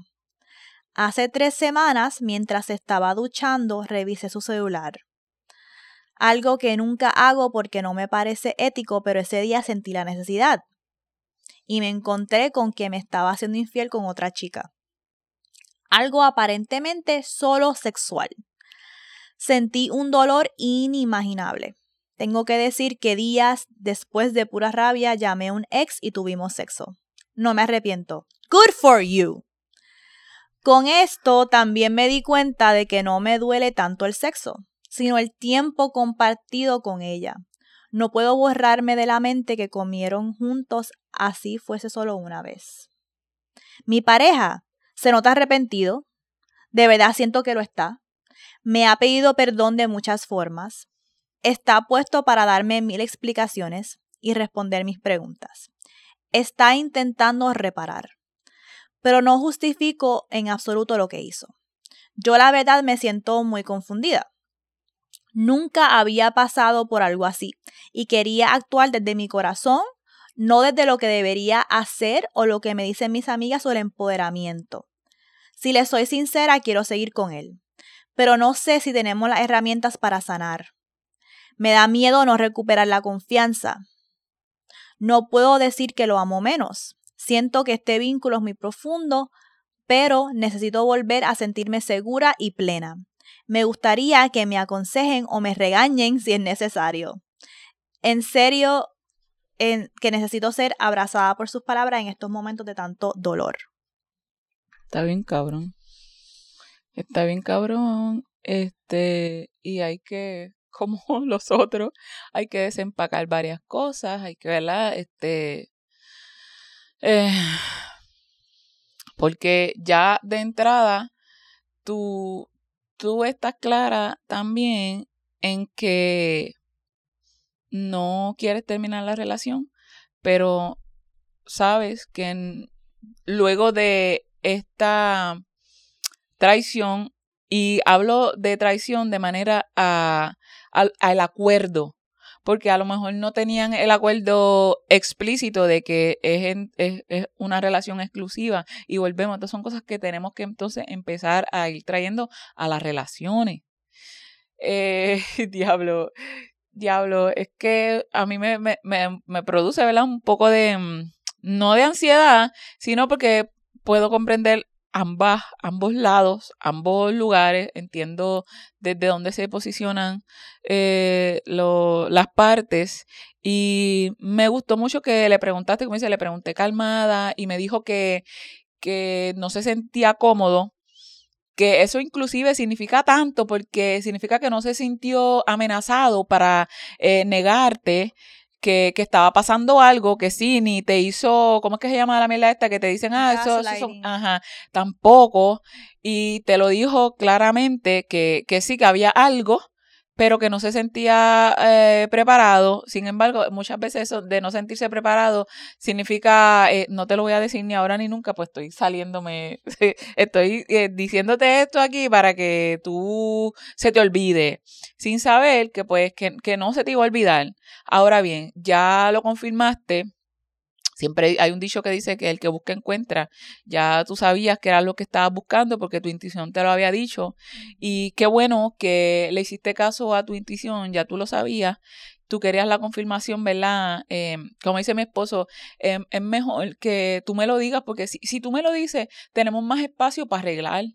Hace tres semanas, mientras estaba duchando, revisé su celular. Algo que nunca hago porque no me parece ético, pero ese día sentí la necesidad. Y me encontré con que me estaba haciendo infiel con otra chica. Algo aparentemente solo sexual. Sentí un dolor inimaginable. Tengo que decir que días después de pura rabia llamé a un ex y tuvimos sexo no me arrepiento. Good for you. Con esto también me di cuenta de que no me duele tanto el sexo, sino el tiempo compartido con ella. No puedo borrarme de la mente que comieron juntos así fuese solo una vez. Mi pareja se nota arrepentido, de verdad siento que lo está. Me ha pedido perdón de muchas formas. Está puesto para darme mil explicaciones y responder mis preguntas está intentando reparar. Pero no justifico en absoluto lo que hizo. Yo la verdad me siento muy confundida. Nunca había pasado por algo así y quería actuar desde mi corazón, no desde lo que debería hacer o lo que me dicen mis amigas sobre empoderamiento. Si le soy sincera, quiero seguir con él, pero no sé si tenemos las herramientas para sanar. Me da miedo no recuperar la confianza, no puedo decir que lo amo menos. Siento que este vínculo es muy profundo, pero necesito volver a sentirme segura y plena. Me gustaría que me aconsejen o me regañen si es necesario. En serio, en, que necesito ser abrazada por sus palabras en estos momentos de tanto dolor. Está bien, cabrón. Está bien, cabrón. Este, y hay que como los otros, hay que desempacar varias cosas, hay que, ¿verdad? Este, eh, porque ya de entrada tú, tú estás clara también en que no quieres terminar la relación, pero sabes que luego de esta traición, y hablo de traición de manera a al, acuerdo, porque a lo mejor no tenían el acuerdo explícito de que es, es, una relación exclusiva y volvemos. Entonces son cosas que tenemos que entonces empezar a ir trayendo a las relaciones. Eh, diablo, diablo, es que a mí me, me, me, me produce, ¿verdad? Un poco de, mm, no de ansiedad, sino porque puedo comprender ambas, ambos lados, ambos lugares, entiendo desde dónde se posicionan eh, las partes. Y me gustó mucho que le preguntaste, como dice, le pregunté calmada y me dijo que, que no se sentía cómodo que eso inclusive significa tanto porque significa que no se sintió amenazado para eh, negarte que, que, estaba pasando algo que sí, ni te hizo, ¿cómo es que se llama la mierda esta? Que te dicen, ah, eso, eso ajá, tampoco. Y te lo dijo claramente que, que sí, que había algo, pero que no se sentía eh, preparado. Sin embargo, muchas veces eso de no sentirse preparado significa, eh, no te lo voy a decir ni ahora ni nunca, pues estoy saliéndome, estoy eh, diciéndote esto aquí para que tú se te olvide, sin saber que pues que, que no se te iba a olvidar. Ahora bien, ya lo confirmaste Siempre hay un dicho que dice que el que busca encuentra. Ya tú sabías que era lo que estabas buscando porque tu intuición te lo había dicho. Y qué bueno que le hiciste caso a tu intuición, ya tú lo sabías. Tú querías la confirmación, ¿verdad? Em, como dice mi esposo, em, es mejor que tú me lo digas porque si, si tú me lo dices, tenemos más espacio para arreglar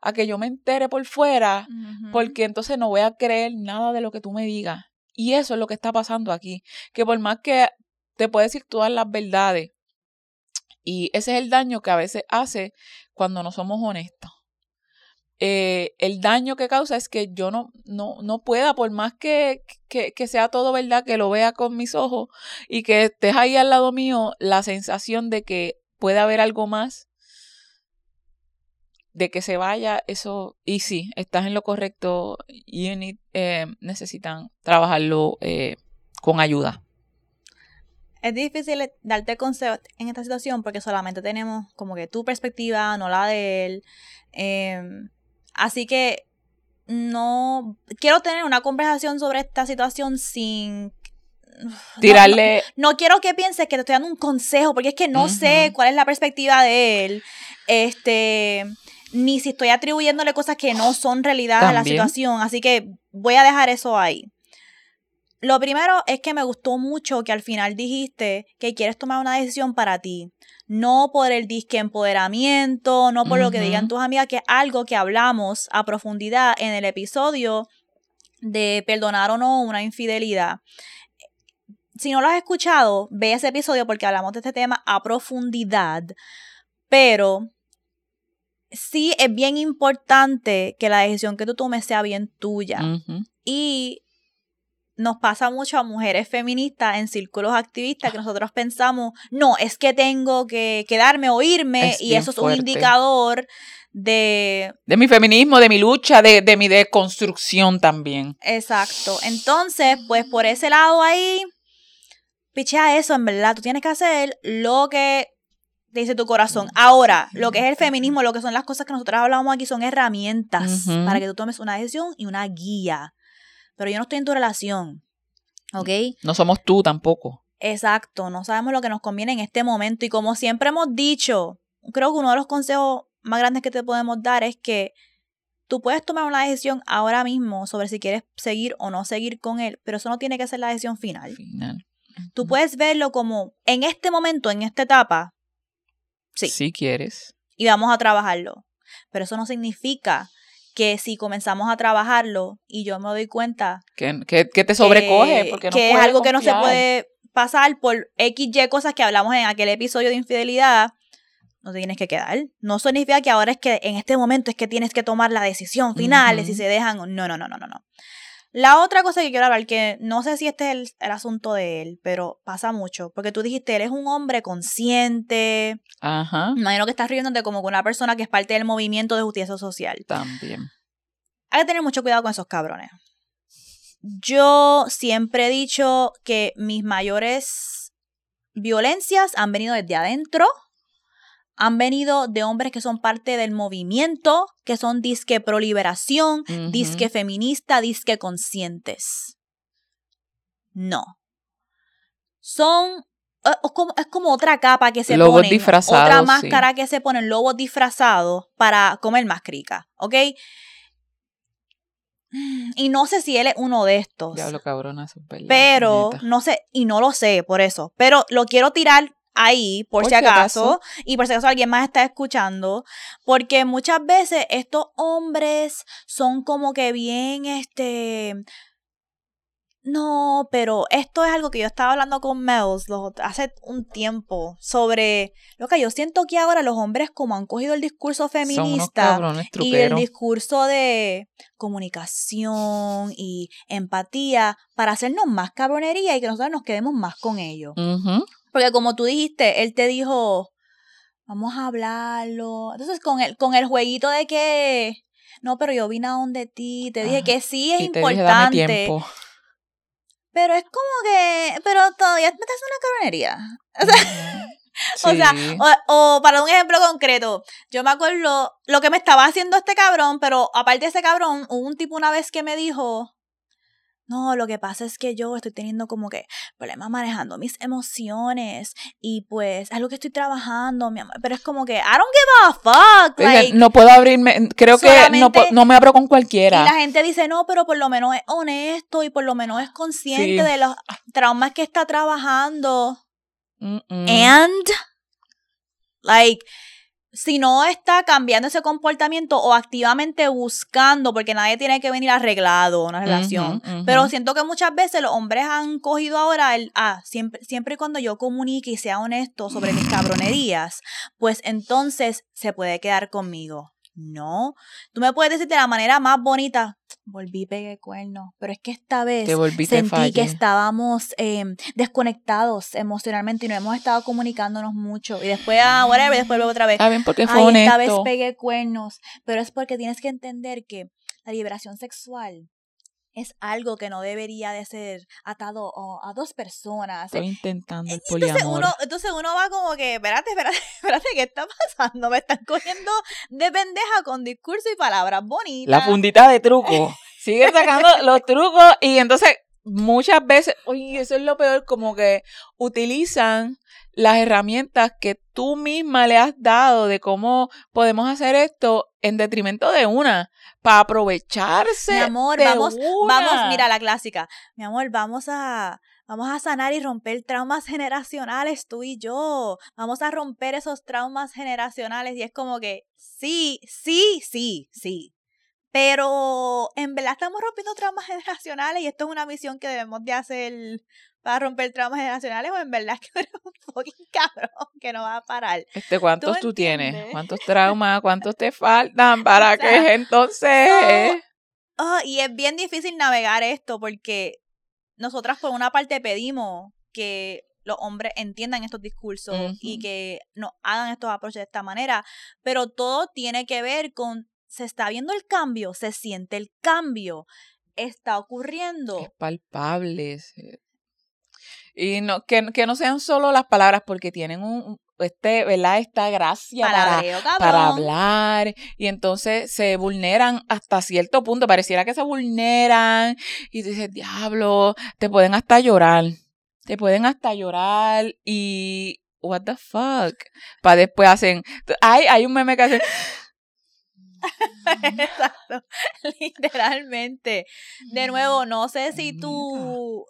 a que yo me entere por fuera, porque entonces no voy a creer nada de lo que tú me digas. Y eso es lo que está pasando aquí. Que por más que te puede decir todas las verdades. Y ese es el daño que a veces hace cuando no somos honestos. eh, el daño que causa es que yo no, no, no pueda, por más que, que, sea todo verdad, que lo vea con mis ojos y que estés ahí al lado mío, la sensación de que puede haber algo más, de que se vaya, eso, y sí, estás en lo correcto, y eh, necesitan trabajarlo eh, con ayuda. Es difícil darte consejos en esta situación porque solamente tenemos como que tu perspectiva, no la de él. Em, así que no quiero tener una conversación sobre esta situación sin tirarle. No, quiero que pienses que te estoy dando un consejo, porque es que no sé cuál es la perspectiva de él. Este, ni si estoy atribuyéndole cosas que no son realidad a la situación. Así que voy a dejar eso ahí. Lo primero es que me gustó mucho que al final dijiste que quieres tomar una decisión para ti. No por el disque empoderamiento, no por lo que digan tus amigas, que es algo que hablamos a profundidad en el episodio de perdonar o no una infidelidad. Si no lo has escuchado, ve ese episodio porque hablamos de este tema a profundidad. Pero sí es bien importante que la decisión que tú tomes sea bien tuya. Y nos pasa mucho a mujeres feministas en círculos activistas que nosotros pensamos, no, es que tengo que quedarme o irme y eso es un indicador de... De mi feminismo, de mi lucha, de, de mi deconstrucción también. Exacto. Entonces, pues por ese lado ahí, pichea eso, en verdad, tú tienes que hacer lo que te dice tu corazón. Ahora, lo que es el feminismo, lo que son las cosas que nosotros hablamos aquí son herramientas para que tú tomes una decisión y una guía pero yo no estoy en tu relación. ¿Ok? No somos tú tampoco. Exacto, no sabemos lo que nos conviene en este momento. Y como siempre hemos dicho, creo que uno de los consejos más grandes que te podemos dar es que tú puedes tomar una decisión ahora mismo sobre si quieres seguir o no seguir con él, pero eso no tiene que ser la decisión final. Final. Tú puedes verlo como en este momento, en esta etapa. Sí. Si quieres. Y vamos a trabajarlo. Pero eso no significa que si comenzamos a trabajarlo y yo me doy cuenta que, te sobrecoge, porque que es algo que no se puede pasar por X, Y cosas que hablamos en aquel episodio de infidelidad, no te tienes que quedar. No significa que ahora es que en este momento es que tienes que tomar la decisión final si se dejan no, no, no, no, no, no. La otra cosa que quiero hablar, que no sé si este es el, asunto de él, pero pasa mucho, porque tú dijiste, él es un hombre consciente. Ajá. Imagino que estás riéndote como con una persona que es parte del movimiento de justicia social. También. Hay que tener mucho cuidado con esos cabrones. Yo siempre he dicho que mis mayores violencias han venido desde adentro han venido de hombres que son parte del movimiento, que son disque pro liberación, disque feminista, disque conscientes. No. Son es como, es como otra capa que se lobos disfrazados, otra máscara que se ponen, lobos disfrazados para comer más crica, ¿ok? Y no sé si él es uno de estos. Diablo cabrona, Pero, no sé, y no lo sé por eso. Pero lo quiero tirar ahí, por, si acaso, y por si acaso alguien más está escuchando, porque muchas veces estos hombres son como que bien, este, no, pero esto es algo que yo estaba hablando con Mels hace un tiempo sobre lo que yo siento que ahora los hombres como han cogido el discurso feminista y el discurso de comunicación y empatía para hacernos más cabronería y que nosotros nos quedemos más con ellos. Porque como tú dijiste, él te dijo, vamos a hablarlo. Entonces con el, con el jueguito de que, no, pero yo vine a donde ti, te dije que sí es importante. Pero es como que, pero todavía me estás una cabronería. O sea, o, para un ejemplo concreto, yo me acuerdo lo que me estaba haciendo este cabrón, pero aparte de ese cabrón, hubo un tipo una vez que me dijo, no, lo que pasa es que yo estoy teniendo como que problemas manejando mis emociones y pues es algo que estoy trabajando, mi amor. Pero es como que, I don't give a fuck. no puedo abrirme, creo que no, no, me abro con cualquiera. Y la gente dice, no, pero por lo menos es honesto y por lo menos es consciente de los traumas que está trabajando. And, like, si no está cambiando ese comportamiento o activamente buscando, porque nadie tiene que venir arreglado una relación, pero siento que muchas veces los hombres han cogido ahora el, ah, siempre, siempre cuando yo comunique y sea honesto sobre mis cabronerías, pues entonces se puede quedar conmigo. No, tú me puedes decir de la manera más bonita, volví pegué cuernos, pero es que esta vez sentí que estábamos em, desconectados emocionalmente y no hemos estado comunicándonos mucho. Y después, ah, whatever, después luego otra vez. porque fue esta vez pegué cuernos, pero es porque tienes que entender que la liberación sexual es algo que no debería de ser atado a dos personas. Estoy intentando el entonces Uno, entonces uno va como que, espérate, espérate, espérate, ¿qué está pasando? Me están cogiendo de pendeja con discurso y palabras bonitas. La fundita de truco. Sigue sacando los trucos y entonces muchas veces, oye, eso es lo peor, como que utilizan las herramientas que tú misma le has dado de cómo podemos hacer esto en detrimento de una, para aprovecharse. Mi amor, vamos, vamos, mira la clásica. Mi amor, vamos a, vamos a sanar y romper traumas generacionales, tú y yo. Vamos a romper esos traumas generacionales. Y es como que, sí, sí, sí, sí. Pero en verdad estamos rompiendo traumas generacionales y esto es una misión que debemos de hacer para romper traumas generacionales o en verdad que eres un fucking cabrón que no va a parar. Este, ¿cuántos tú, tienes? ¿Cuántos traumas? ¿Cuántos te faltan para que entonces? Oh, y es bien difícil navegar esto porque nosotras por una parte pedimos que los hombres entiendan estos discursos y que nos hagan estos aproches de esta manera, pero todo tiene que ver con se está viendo el cambio, se siente el cambio, está ocurriendo. Es palpable. Y no, que, que no sean solo las palabras, porque tienen un, este, ¿verdad? Esta gracia para, para, hablar y entonces se vulneran hasta cierto punto, pareciera que se vulneran y dices, diablo, te pueden hasta llorar, te pueden hasta llorar y what the fuck, para después hacen, hay, hay un meme que hacen... Exacto, literalmente. De nuevo, no sé si tú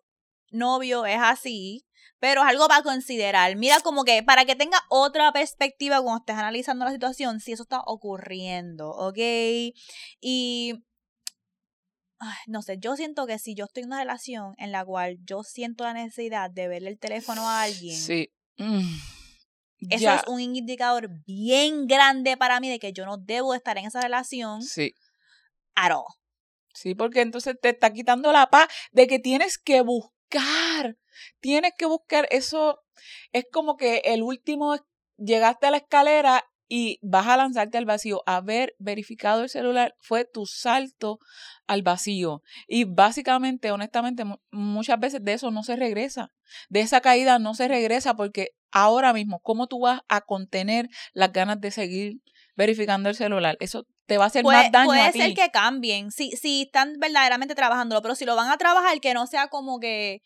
novio es así, pero es algo para considerar. Mira, como que para que tenga otra perspectiva cuando estés analizando la situación, si eso está ocurriendo, ¿ok? Y no sé, yo siento que si yo estoy en una relación en la cual yo siento la necesidad de verle el teléfono a alguien, sí. Mm, eso es un indicador bien grande para mí de que yo no debo estar en esa relación. Sí. At Sí, porque entonces te está quitando la paz de que tienes que buscar tienes que buscar, eso es como que el último, llegaste a la escalera y vas a lanzarte al vacío. Haber verificado el celular fue tu salto al vacío. Y básicamente, honestamente, muchas veces de eso no se regresa. De esa caída no se regresa porque ahora mismo, ¿cómo tú vas a contener las ganas de seguir verificando el celular? Eso te va a hacer más daño puede a ti. ser que cambien, si, si están verdaderamente trabajándolo, pero si lo van a trabajar, que no sea como que,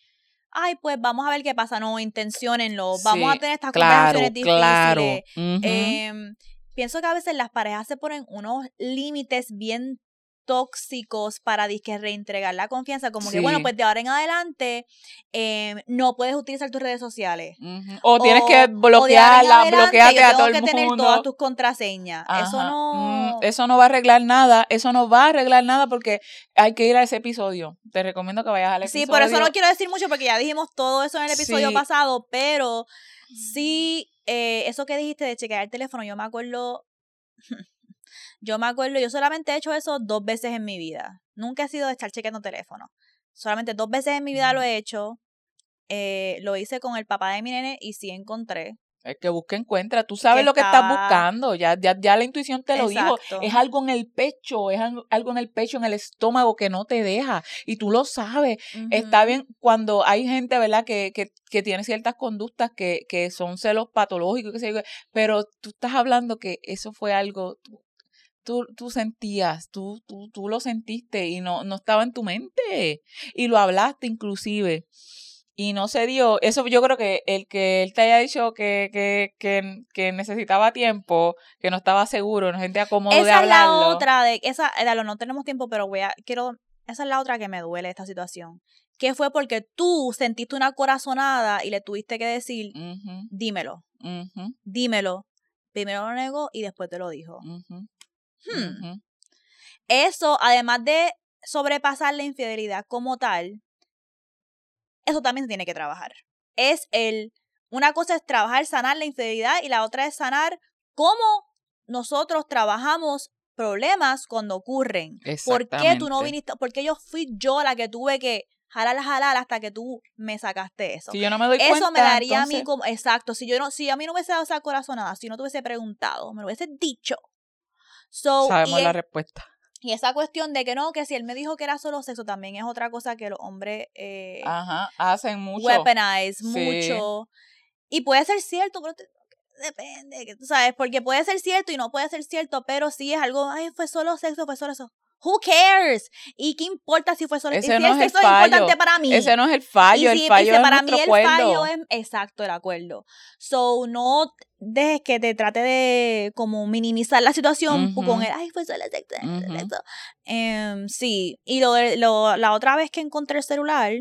ay, pues vamos a ver qué pasa, no, intenciónenlo, vamos a tener estas conversaciones difíciles. Claro. Em, pienso que a veces las parejas se ponen unos límites bien tóxicos para disque reentregar la confianza, como que bueno, pues de ahora en adelante eh, no puedes utilizar tus redes sociales. o, tienes que bloquearla, bloquearte a todo el mundo. que tener todas tus contraseñas. Eso no mm, eso no va a arreglar nada, eso no va a arreglar nada porque hay que ir a ese episodio. Te recomiendo que vayas al episodio. Sí, por eso no quiero decir mucho porque ya dijimos todo eso en el episodio pasado, pero sí eh, eso que dijiste de chequear el teléfono, yo me acuerdo Yo me acuerdo, yo solamente he hecho eso dos veces en mi vida. Nunca he sido de estar chequeando teléfono. Solamente dos veces en mi vida lo he hecho. Eh, lo hice con el papá de mi nene y sí encontré. Es que busca, encuentra. Tú sabes lo que estás buscando. Ya, ya, ya la intuición te lo dijo. Es algo en el pecho, es algo en el pecho, en el estómago que no te deja. Y tú lo sabes. Está bien cuando hay gente, ¿verdad?, que, que, que tiene ciertas conductas que, que son celos patológicos, que se, pero tú estás hablando que eso fue algo, tú, tú sentías, tú, tú, tú lo sentiste y no, no estaba en tu mente. Y lo hablaste inclusive. Y no se dio. Eso yo creo que el que él te haya dicho que, que, que, que necesitaba tiempo, que no estaba seguro, no sentía cómodo de hablarlo. Esa es la otra, de, esa, dalo, no tenemos tiempo, pero voy a, quiero, esa es la otra que me duele esta situación. Que fue porque tú sentiste una corazonada y le tuviste que decir, dímelo, dímelo. Primero lo negó y después te lo dijo. Hmm. Eso, además de sobrepasar la infidelidad como tal, eso también se tiene que trabajar. Es el, una cosa es trabajar, sanar la infidelidad y la otra es sanar cómo nosotros trabajamos problemas cuando ocurren. ¿Por qué tú no viniste? Porque yo fui yo la que tuve que jalar, jalar hasta que tú me sacaste eso. Si yo no me doy cuenta, Eso me daría a mí como, exacto, si yo no, si a mí no hubiese dado esa corazonada, si no te hubiese preguntado, me lo hubiese dicho. So, sabemos la es- respuesta. y esa cuestión de que no, que si él me dijo que era solo sexo, también es otra cosa que los hombres eh, Ajá, hacen mucho. weaponize Sí. mucho. Y puede ser cierto, pero te- depende, tú sabes, porque puede ser cierto y no puede ser cierto, pero sí es algo, ay, fue solo sexo, fue solo eso. Who cares? ¿Y qué importa si fue solo Ese si no el es el sexo es fallo. importante para mí? Ese no es el fallo, el si- y fallo es para mí el acuerdo. fallo es exacto el acuerdo. So no dejes que te trate de como minimizar la situación Ujú. con el ay fue solo sexo, Ujú. sexo". Em, sí, y lo, de- lo- la otra vez que encontré el celular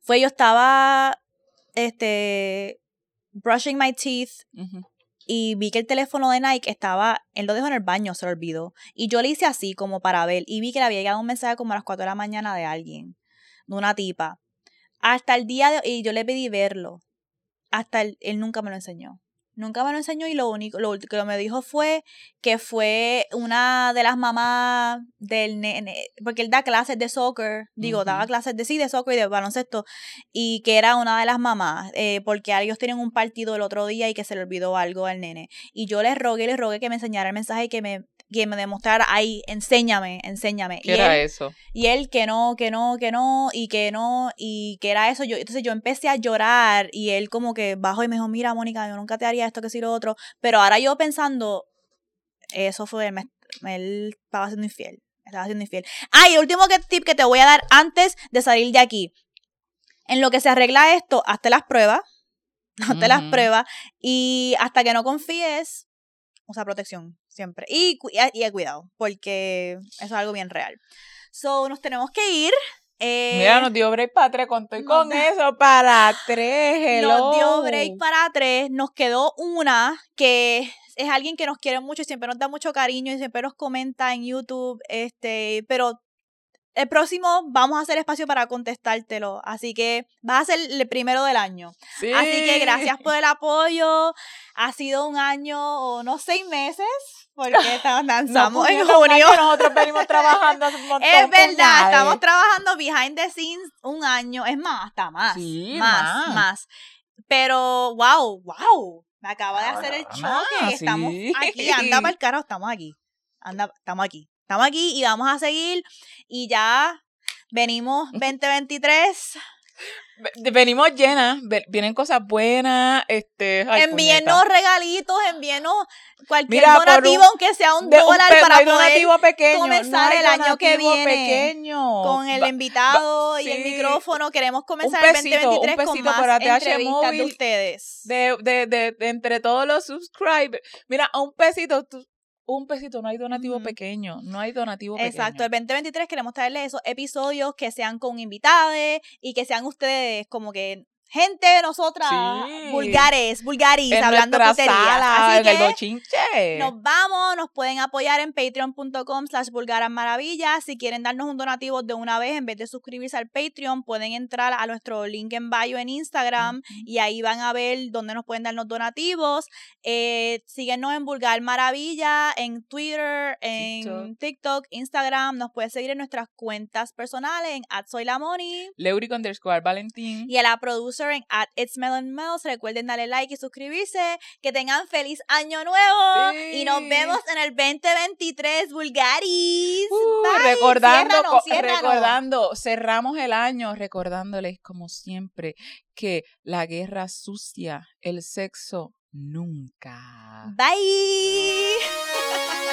fue yo estaba este brushing my teeth Ujú. Y vi que el teléfono de Nike estaba, él lo dejó en el baño, se lo olvidó. Y yo le hice así como para ver y vi que le había llegado un mensaje como a las 4 de la mañana de alguien, de una tipa. Hasta el día de y yo le pedí verlo. Hasta el- él nunca me lo enseñó. Nunca me lo enseñó y lo único lo que me dijo fue que fue una de las mamás del nene, porque él da clases de soccer, digo, daba clases de sí, de soccer y de baloncesto, y que era una de las mamás, eh, porque ellos tienen un partido el otro día y que se le olvidó algo al nene. Y yo les rogué, les rogué que me enseñara el mensaje y que me, que me demostrara, ay, enséñame, enséñame. ¿Qué y era él, eso? y él que no, que no, que no, y que no, y que era eso. Yo, entonces yo empecé a llorar y él como que bajó y me dijo, mira, Mónica, yo nunca te haría esto, que si lo otro. Pero ahora yo pensando, eso fue, me- él estaba siendo infiel. Estaba siendo infiel. Ah, y el último que, tip que te voy a dar antes de salir de aquí. En lo que se arregla esto, hazte las pruebas. Hazte las pruebas. Y hasta que no confíes, usa protección siempre. Y, y, y cuidado, porque eso es algo bien real. So, nos tenemos que ir. Eh, Mira, nos dio break para tres, conté con da- eso para tres, hello. Nos dio break para tres. Nos quedó una que es alguien que nos quiere mucho y siempre nos da mucho cariño y siempre nos comenta en YouTube. Este, pero el próximo vamos a hacer espacio para contestártelo. Así que va a ser el primero del año. Sí. Así que gracias por el apoyo. Ha sido un año o no seis meses, porque lanzamos en junio. Nosotros venimos trabajando hace un montón. Es verdad, estamos trabajando behind the scenes un año, es más, hasta más, Sí, más, más. más. Pero, wow, wow, me acaba de hacer el choque, estamos sí. aquí, anda para el carajo, estamos aquí, anda, estamos aquí, estamos aquí y vamos a seguir y ya venimos 2023, Ve- Venimos llenas, vienen cosas buenas, este, ay, envíenos puñeta. regalitos, envíenos cualquier Mira, donativo, un- aunque sea un un dólar no para poder pequeño, comenzar no el año que viene pequeño. con el Va- invitado y el micrófono. Queremos comenzar Un el pesito, 2023 un con pesito más por ATH entrevistas de ustedes. de, de, de, de entre todos los subscribers. Mira, a un pesito, tú- un pesito, no hay donativo pequeño, no hay donativo pequeño. Exacto, el 2023 queremos traerles esos episodios que sean con invitados y que sean ustedes como que gente de nosotras Sí. vulgares, vulgaris, en hablando puterías. Así en el que bochinche. nos vamos, nos pueden apoyar en patreon.com slash vulgaras maravillas. Si quieren darnos un donativo de una vez, en vez de suscribirse al Patreon, pueden entrar a nuestro link en bio en Instagram y ahí van a ver dónde nos pueden darnos donativos. Eh, síguenos en Vulgar Maravilla, en Twitter, en TikTok, Instagram. Nos puedes seguir en nuestras cuentas personales en @soylamoni Leuric underscore Valentín. y a la producer at It's Melon Mel's. Recuerden darle like y suscribirse. Que tengan feliz año nuevo. Sí. Y nos vemos en el 2023, Vulgaris. Uh, Bye. recordando, Ciérranos, co- ciérranos. recordando, cerramos el año recordándoles como siempre que la guerra sucia, el sexo nunca. Bye.